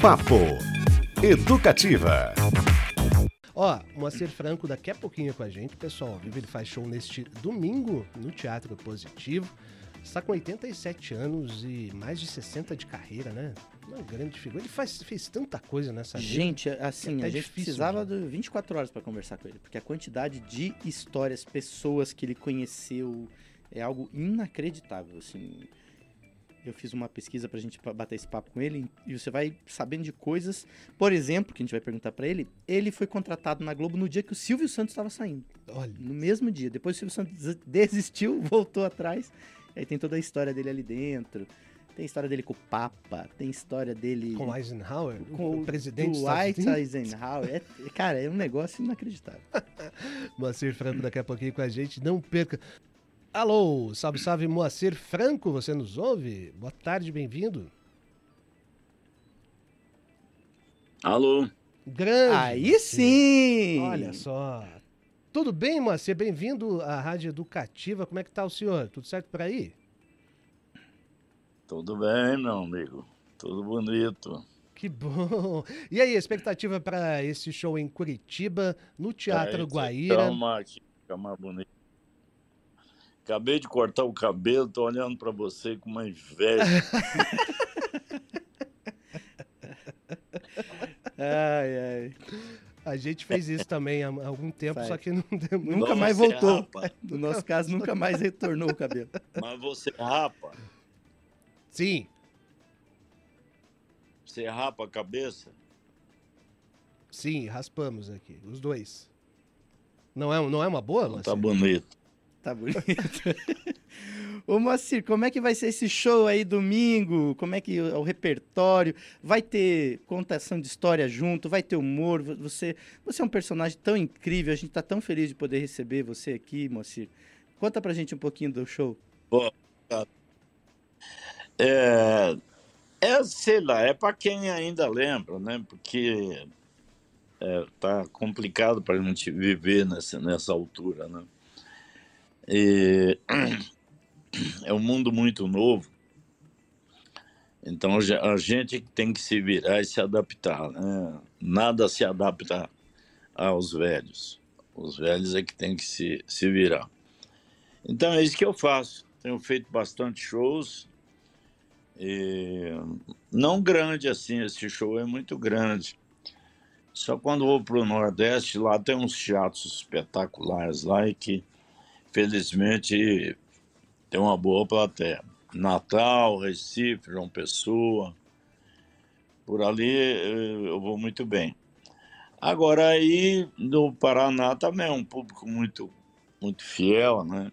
Papo Educativa. Ó, Moacir Franco daqui a pouquinho com a gente, pessoal. Vive ele faz show neste domingo no Teatro Positivo. Está com 87 anos e mais de 60 de carreira, né? Uma grande figura. Ele faz, fez tanta coisa nessa vida. Gente, assim, É a gente difícil, precisava de 24 horas para conversar com ele, porque a quantidade de histórias, pessoas que ele conheceu é algo inacreditável, assim. Eu fiz uma pesquisa pra gente bater esse papo com ele e você vai sabendo de coisas. Por exemplo, que a gente vai perguntar pra ele, ele foi contratado na Globo no dia que o Silvio Santos estava saindo. Olha, No mesmo dia. Depois o Silvio Santos des- desistiu, voltou atrás. Aí tem toda a história dele ali dentro. Tem a história dele com o Papa, tem história dele com Eisenhower, com o presidente do White. Eisenhower. É, cara, é um negócio inacreditável. Moacir Franco daqui a pouquinho com a gente. Não perca. Alô, salve, salve, Moacir Franco, você nos ouve? Boa tarde, bem-vindo. Alô? Grande. Aí Moacir. sim! Olha só. Tudo bem, Moacir? Bem-vindo à Rádio Educativa. Como é que tá o senhor? Tudo certo por aí? Tudo bem, meu amigo? Tudo bonito. Que bom. E aí, expectativa para esse show em Curitiba, no Teatro Aí, Guaíra? Calma aqui, fica mais bonito. Acabei de cortar o cabelo, tô olhando pra você com uma inveja. Ai, ai. A gente fez isso também há algum tempo, Faz. só que não. Nunca Você mais voltou. rapa, No nosso caso, nunca mais retornou o cabelo. mas você rapa. Sim. Você rapa a cabeça? Sim, raspamos aqui, os dois. Não é, não é uma boa, Moacir? Tá bonito. Tá bonito. Ô, Moacir, como é que vai ser esse show aí domingo? Como é que é o repertório? Vai ter contação de história junto? Vai ter humor? Você, você é um personagem tão incrível. A gente tá tão feliz de poder receber você aqui, Moacir. Conta pra gente um pouquinho do show. É, é, sei lá, é para quem ainda lembra, né? Porque é, tá complicado para gente viver nessa, nessa altura, né? E é um mundo muito novo, então a gente tem que se virar e se adaptar, né? Nada se adapta aos velhos. Os velhos é que tem que se, se virar. Então é isso que eu faço. Tenho feito bastante shows. E não grande assim, esse show é muito grande. Só quando vou para o Nordeste, lá tem uns teatros espetaculares lá e que, felizmente, tem uma boa plateia. Natal, Recife, João Pessoa, por ali eh, eu vou muito bem. Agora aí no Paraná também é um público muito, muito fiel, né?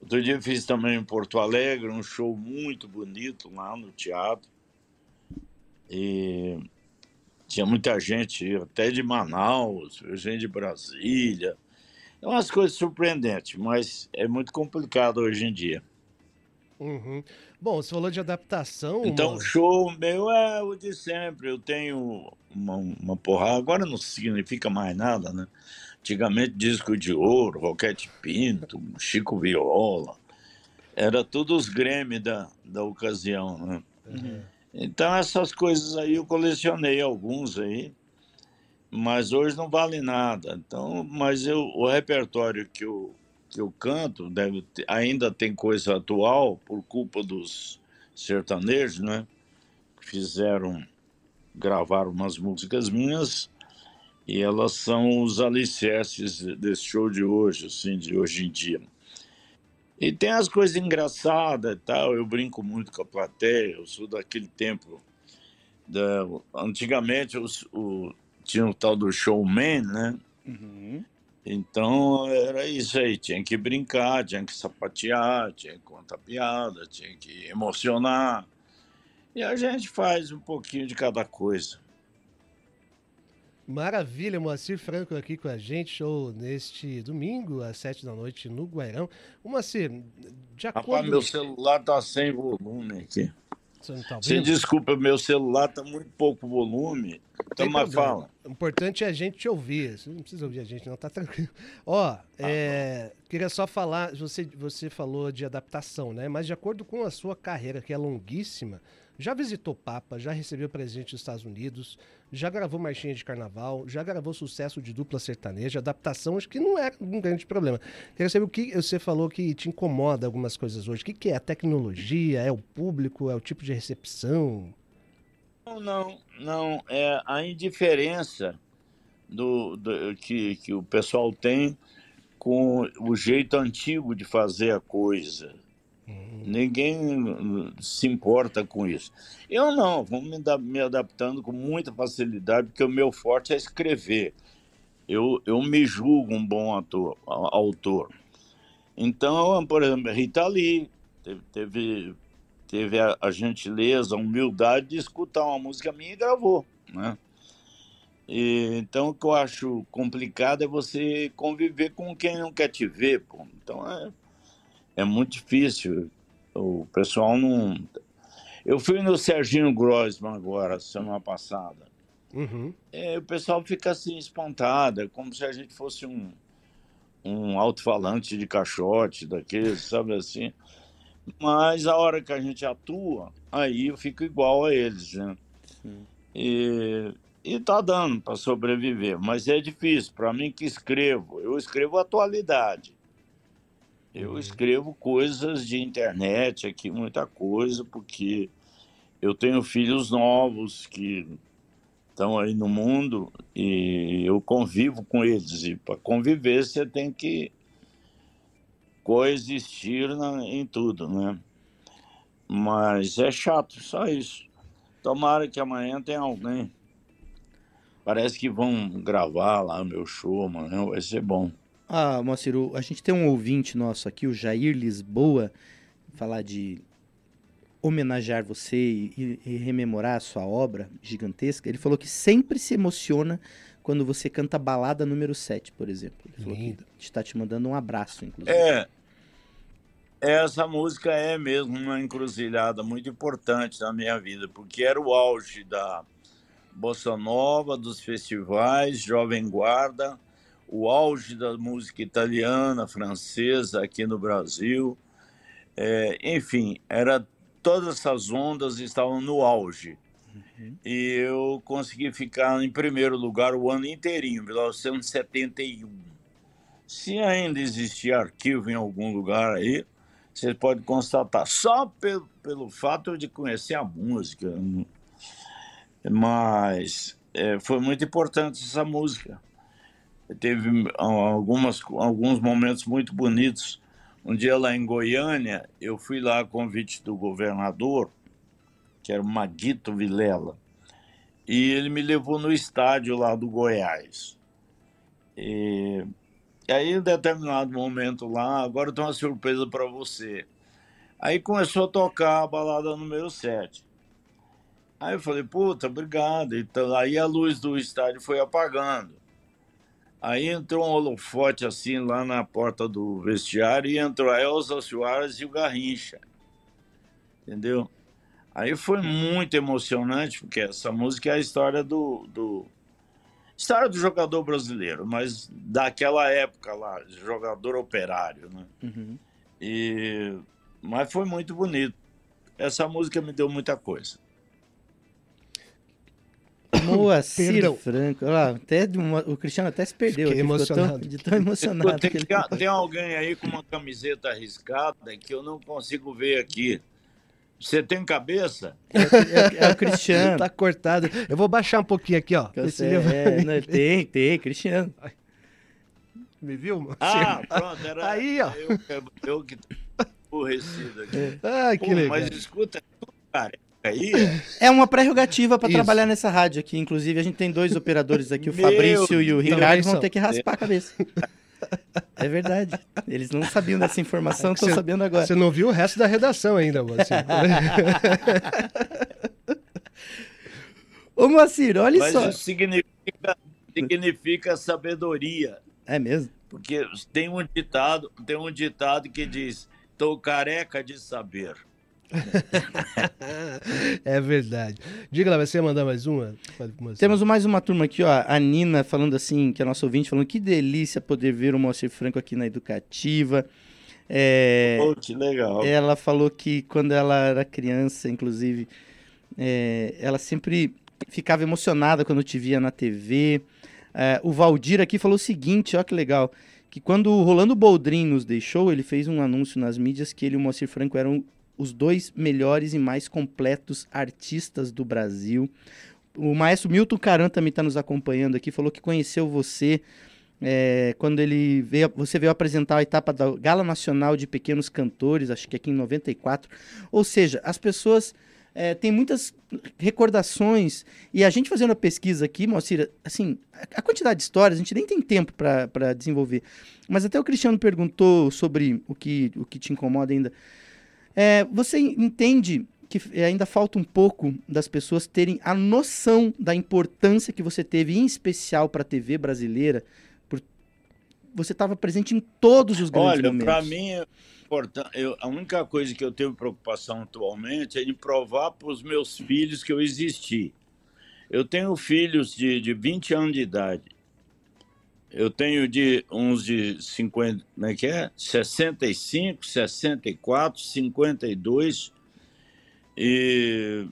Outro dia fiz também em Porto Alegre, um show muito bonito lá no teatro. E tinha muita gente, até de Manaus, gente de Brasília. É umas coisas surpreendentes, mas é muito complicado hoje em dia. Uhum. Bom, você falou de adaptação. Então, show meu é o de sempre. Eu tenho uma, uma porrada. Agora não significa mais nada, né? Antigamente, disco de ouro, Roquete Pinto, Chico Viola. Era tudo os Grêmio da, da ocasião, né? Uhum. Então, essas coisas aí eu colecionei alguns aí, mas hoje não vale nada. Então, mas eu, o repertório que eu, que eu canto deve ter- ainda tem coisa atual por culpa dos sertanejos, né? Fizeram, gravaram umas músicas minhas e elas são os alicerces desse show de hoje, assim, de hoje em dia. E tem as coisas engraçadas e tal, eu brinco muito com a plateia, eu sou daquele tempo. Da, antigamente os- tinha o tal do showman, né? Uhum. Então era isso aí, tinha que brincar, tinha que sapatear, tinha que contar piada, tinha que emocionar. E a gente faz um pouquinho de cada coisa. Maravilha, Moacir Franco aqui com a gente, show neste domingo, às sete da noite, no Guairão. Moacir, de Rapaz, acordo... meu celular tá sem volume aqui. Você não tá Você desculpa, meu celular tá muito pouco volume. Então, mas fala. O importante é a gente te ouvir. Você não precisa ouvir a gente, não, tá tranquilo. Ó, é, queria só falar, você, você falou de adaptação, né? Mas de acordo com a sua carreira, que é longuíssima, Já visitou Papa, já recebeu presente dos Estados Unidos, já gravou marchinha de carnaval, já gravou sucesso de dupla sertaneja, adaptação, acho que não é um grande problema. Quero saber o que você falou que te incomoda algumas coisas hoje. O que, que é a tecnologia? É o público? É o tipo de recepção? Não, não, não. É a indiferença do, do que, que o pessoal tem com o jeito antigo de fazer a coisa. Ninguém se importa com isso. Eu não, vou me, me, adaptando com muita facilidade, porque o meu forte é escrever. Eu, eu me julgo um bom ator, autor. Então, por exemplo, Rita Lee teve, teve, teve a, a, gentileza, a humildade de escutar uma música minha e gravou. Né? E, então, o que eu acho complicado é você conviver com quem não quer te ver. Pô. Então, é, é muito difícil. O pessoal não. Eu fui no Serginho Grossman agora, semana passada. Uhum. É, o pessoal fica assim espantado, é como se a gente fosse um, um alto-falante de caixote, daqueles, sabe assim. Mas a hora que a gente atua, aí eu fico igual a eles, né? Sim. E e tá dando para sobreviver, mas é difícil. Para mim que escrevo, eu escrevo atualidade. Eu uhum. escrevo coisas de internet aqui, muita coisa, porque eu tenho filhos novos que estão aí no mundo e eu convivo com eles. E para conviver você tem que coexistir na, em tudo, né? Mas é chato, só isso. Tomara que amanhã tenha alguém Parece que vão gravar lá meu show, mano. Vai ser bom. Ah, Moacir, a gente tem um ouvinte nosso aqui, o Jair Lisboa, falar de homenagear você e, e, rememorar a sua obra gigantesca. Ele falou que sempre se emociona quando você canta balada número 7, por exemplo. Ele falou Lindo. que está te mandando um abraço, inclusive. É. Essa música é mesmo uma encruzilhada muito importante na minha vida, porque era o auge da bossa nova, dos festivais, jovem guarda, o auge da música italiana, francesa aqui no Brasil. É, enfim, era todas essas ondas estavam no auge. Uhum. E eu consegui ficar em primeiro lugar o ano inteirinho, 1971. Se ainda existir arquivo em algum lugar aí, você pode constatar, só pelo, pelo fato de conhecer a música. Mas é, foi muito importante essa música. Teve algumas, alguns momentos muito bonitos. Um dia lá em Goiânia, eu fui lá a convite do governador, que era o Maguito Vilela, e ele me levou no estádio lá do Goiás. E, e aí, em determinado momento lá, agora tem uma surpresa para você. Aí começou a tocar a balada número 7. Aí eu falei, puta, obrigado. Então, aí a luz do estádio foi apagando. Aí entrou um holofote assim lá na porta do vestiário e entrou a Elza Soares e o Garrincha. Entendeu? Aí foi muito emocionante, porque essa música é a história do, do. História do jogador brasileiro, mas daquela época lá, jogador operário, né? Uhum. E... Mas foi muito bonito. Essa música me deu muita coisa. Moacir Franco. Olha lá, até uma, o Cristiano até se perdeu. Fiquei aqui, emocionado. Tão, de tão emocionado. Tem, ele... tem, alguém aí com uma camiseta arriscada que eu não consigo ver aqui. Você tem cabeça? É, é, é o Cristiano. tá cortado. Eu vou baixar um pouquinho aqui, ó. Você, é, não, tem, tem, Cristiano. Me viu? Ah, pronto. Era, aí, ó. Eu, eu que tô aborrecido aqui. Ah, que Pô, legal. Mas escuta, cara, aí. É uma prerrogativa para trabalhar nessa rádio aqui. Inclusive, a gente tem dois operadores aqui, o Fabrício e o Ricardo, vão ter que raspar a cabeça. É verdade. Eles não sabiam dessa informação, estão sabendo agora. Você não viu o resto da redação ainda, você. Ô, Moacir, olha Mas só. Isso significa, significa sabedoria. É mesmo? Porque tem um ditado, tem um ditado que diz: "Estou careca de saber". é verdade. Diga lá, você ia mandar mais uma? Temos mais uma turma aqui, ó. A Nina falando assim, que é nosso ouvinte, falando que delícia poder ver o Moacir Franco aqui na Educativa. É, oh, que legal. Ela falou que quando ela era criança, inclusive, É, ela sempre ficava emocionada quando te via na TV. É, o Valdir aqui falou o seguinte, olha que legal, que quando o Rolando Boldrin nos deixou, ele fez um anúncio nas mídias que ele e o Moacir Franco eram os dois melhores e mais completos artistas do Brasil. O maestro Milton Caran também está nos acompanhando aqui, falou que conheceu você é, quando ele veio, você veio apresentar a etapa da Gala Nacional de Pequenos Cantores, acho que aqui em 94. Ou seja, as pessoas é, têm muitas recordações. E a gente fazendo a pesquisa aqui, Moacir, assim, a quantidade de histórias, a gente nem tem tempo para desenvolver. Mas até o Cristiano perguntou sobre o que, o que te incomoda ainda. É, você entende que ainda falta um pouco das pessoas terem a noção da importância que você teve, em especial para a TV brasileira, você estava presente em todos os grandes Olha, momentos. Olha, para mim, eu, a única coisa que eu tenho preocupação atualmente é de provar para os meus filhos que eu existi. Eu tenho filhos de, de 20 anos de idade. Eu tenho de uns de 50, como é que é? 65, 64, 52 e,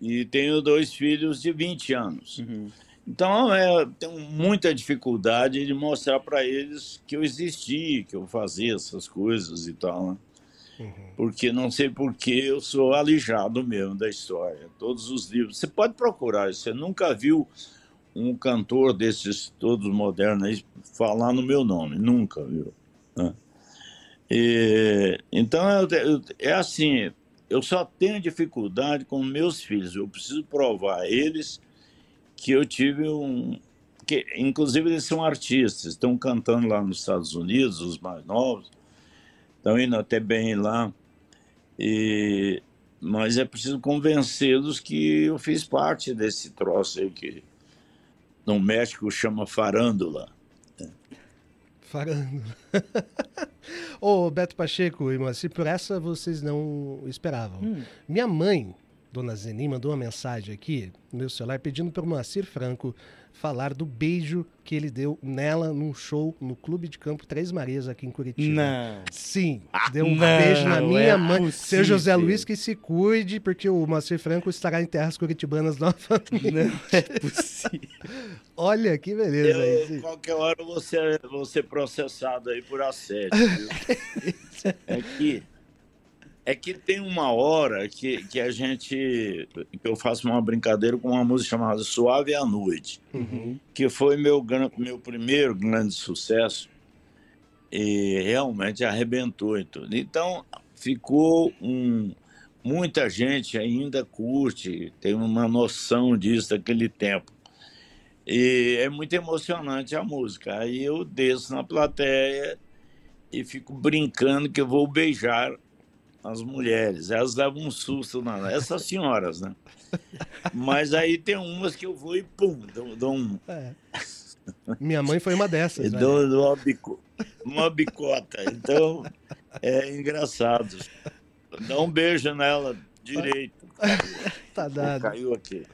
e tenho dois filhos de 20 anos. Uhum. Então, é, tenho muita dificuldade de mostrar para eles que eu existi, que eu fazia essas coisas e tal. Né? Uhum. Porque não sei por que eu sou alijado mesmo da história. Todos os livros. Você pode procurar, você nunca viu um cantor desses todos modernos falar no meu nome, nunca viu. E, então, é assim, eu só tenho dificuldade com meus filhos. Eu preciso provar a eles que eu tive um. Que, inclusive, eles são artistas, estão cantando lá nos Estados Unidos, os mais novos, estão indo até bem lá. E, mas é preciso convencê-los que eu fiz parte desse troço aí que no México chama farândula. Farândula. Ô, Beto Pacheco e Moacir, por essa vocês não esperavam. Hum. Minha mãe Dona Zeni mandou uma mensagem aqui no meu celular pedindo para o Moacir Franco falar do beijo que ele deu nela num show no Clube de Campo Três Marias aqui em Curitiba. Não. Sim, deu um não, beijo na minha é mãe. Possível. Seu José Luiz que se cuide, porque o Moacir Franco estará em terras curitibanas novamente. Não é possível. Olha que beleza. Eu, qualquer hora você vou ser processado aí por assédio. é que é que tem uma hora que, que a gente. que eu faço uma brincadeira com uma música chamada Suave à Noite, uhum. que foi meu, meu primeiro grande sucesso e realmente arrebentou e tudo. Então, ficou um. Muita gente ainda curte, tem uma noção disso daquele tempo. E é muito emocionante a música. Aí eu desço na plateia e fico brincando que eu vou beijar as mulheres. Elas levam um susto, na... essas senhoras, né? Mas aí tem umas que eu vou e pum, dou, dou um. É. Minha mãe foi uma dessas. Né? Dou, dou uma, bico... uma bicota. Então é engraçado. Dá um beijo nela direito. Tá dado. Caiu aqui.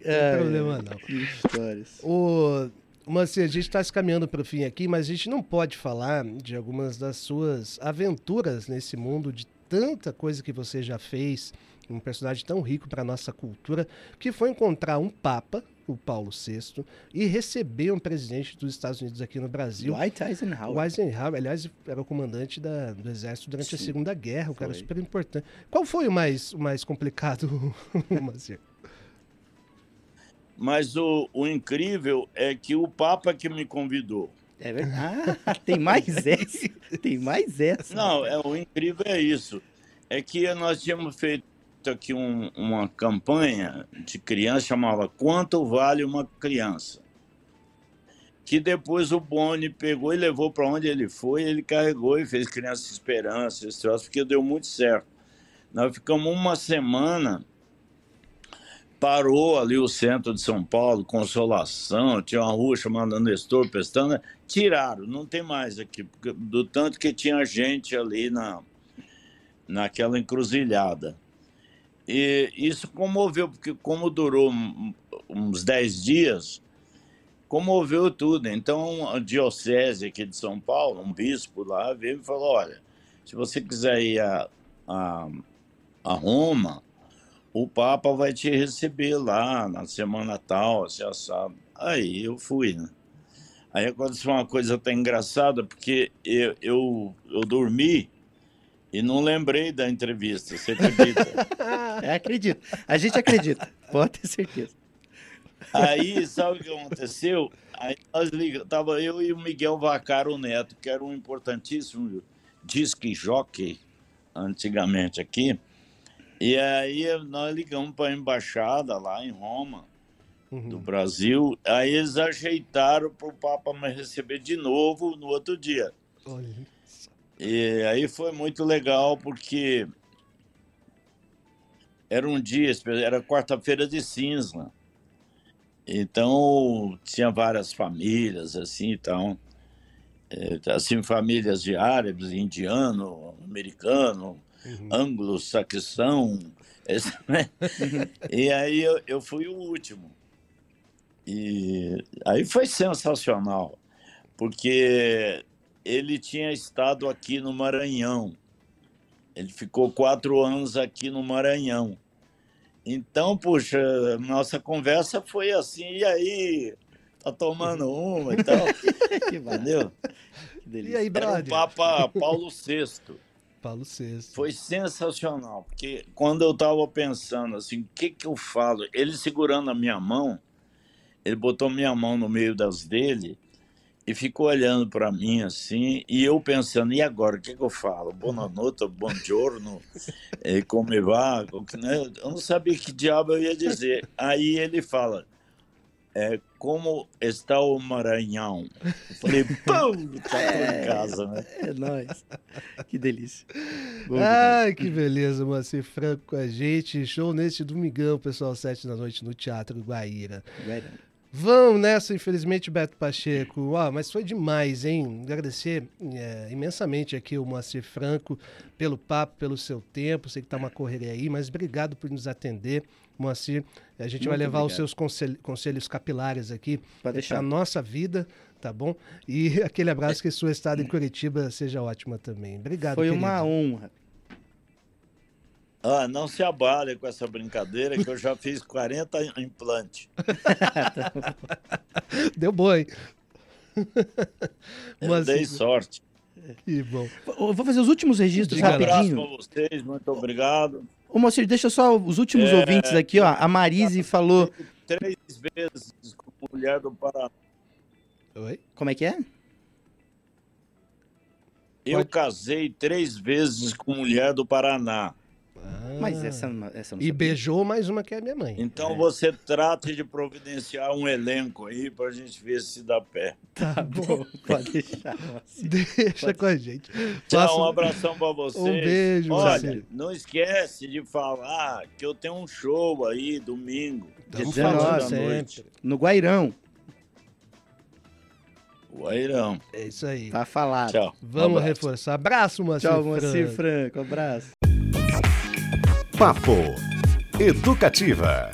Não tem problema, não. Que histórias. O. Mas assim, a gente está se caminhando para o fim aqui, mas a gente não pode falar de algumas das suas aventuras nesse mundo de tanta coisa que você já fez, um personagem tão rico para nossa cultura, que foi encontrar um papa, o Paulo VI, e receber um presidente dos Estados Unidos aqui no Brasil. Dwight Eisenhower. O Eisenhower, aliás, era o comandante da, do exército durante Sim, a Segunda Guerra, um cara super importante. Qual foi o mais, o mais complicado, Mazir? Mas o, o incrível é que o Papa que me convidou, é verdade. Ah, tem mais essa. Tem mais essa. Não, é, o incrível é isso. É que nós tínhamos feito aqui um, uma campanha de criança chamava Quanto Vale uma Criança? Que depois o Boni pegou e levou para onde ele foi, ele carregou e fez Criança Esperança, esse troço, porque deu muito certo. Nós ficamos uma semana parou ali o centro de São Paulo, Consolação, tinha uma rua chamada Nestor Pestana, tiraram, não tem mais aqui, do tanto que tinha gente ali na, naquela encruzilhada. E isso comoveu, porque como durou uns 10 dias, comoveu tudo. Então, a diocese aqui de São Paulo, um bispo lá, veio e falou, olha, se você quiser ir a, a, a Roma, o Papa vai te receber lá na semana tal, assim, assado. Aí eu fui, né? Aí aconteceu uma coisa até engraçada, porque eu, eu, eu dormi e não lembrei da entrevista, você acredita? É, acredito. A gente acredita. Pode ter certeza. Aí, sabe o que aconteceu? Aí nós ligamos, tava eu e o Miguel Vacaro Neto, que era um importantíssimo disque jockey antigamente aqui. E aí nós ligamos para a embaixada lá em Roma, do Uhum. Brasil. Aí eles ajeitaram para o Papa me receber de novo no outro dia. Olha. E aí foi muito legal porque era um dia, era quarta-feira de cinza. Então tinha várias famílias assim, então assim famílias de árabes, indiano, americano, Uhum. anglo-saxão. né? e aí eu, eu fui o último. E aí foi sensacional, porque ele tinha estado aqui no Maranhão. Ele ficou quatro anos aqui no Maranhão. Então, puxa, nossa conversa foi assim, e aí? Tá tomando uma e tal, entendeu? E aí, Era o brother? Papa Paulo VI. Paulo VI. Foi sensacional, porque quando eu estava pensando assim, o que que eu falo? Ele segurando a minha mão, ele botou minha mão no meio das dele e ficou olhando para mim assim, e eu pensando, e agora, o que que eu falo? Boa noite, buongiorno, eh, come va? né? Eu não sabia que diabo eu ia dizer. Aí ele fala, é, como está o Maranhão? Eu falei, pum, tá em casa, né? É nóis. Que delícia. Bom. Ai, que beleza, Moacir Franco com a gente. Show neste domingão, pessoal, sete da noite no Teatro Guaíra. Guarda. Vão nessa, infelizmente, Beto Pacheco. Ó, mas foi demais, hein? Agradecer é, imensamente aqui o Moacir Franco pelo papo, pelo seu tempo. Sei que tá uma correria aí, mas obrigado por nos atender, Moacir. A gente vai Muito levar os obrigado. seus consel- conselhos capilares aqui para deixar. a nossa vida, tá bom? E aquele abraço que sua estada em Curitiba seja ótima também. Obrigado, Foi uma querido. honra. Ah, não se abale com essa brincadeira que eu já fiz 40 implantes. Deu bom, hein? Eu Moacir, dei sorte. que bom. Eu Vou fazer os últimos registros Um lá. abraço rapidinho. para vocês, muito obrigado. Ô, Moacir, deixa só os últimos É. ouvintes aqui, ó. A Marise falou. Três vezes com mulher do Paraná. Oi? Como é que é? Eu Pode- casei três vezes com mulher do Paraná. Mas Ah. essa, essa não E sabia. beijou mais uma que é minha mãe. Então você trate de providenciar um elenco aí para a gente ver se dá pé. Tá bom, pode deixar. Moacir. Deixa com a gente. Tchau, Faça- um abração para vocês. Um beijo, Olha, não esquece de falar que eu tenho um show aí domingo. Estamos Dia falando 19 da noite. sempre. No Guairão. O Airão. É isso aí. Tá falado. Tchau. Vamos Um reforçar. Abraço, Moacir. Tchau, Moacir Franco. Franco. Abraço. Papo Educativa.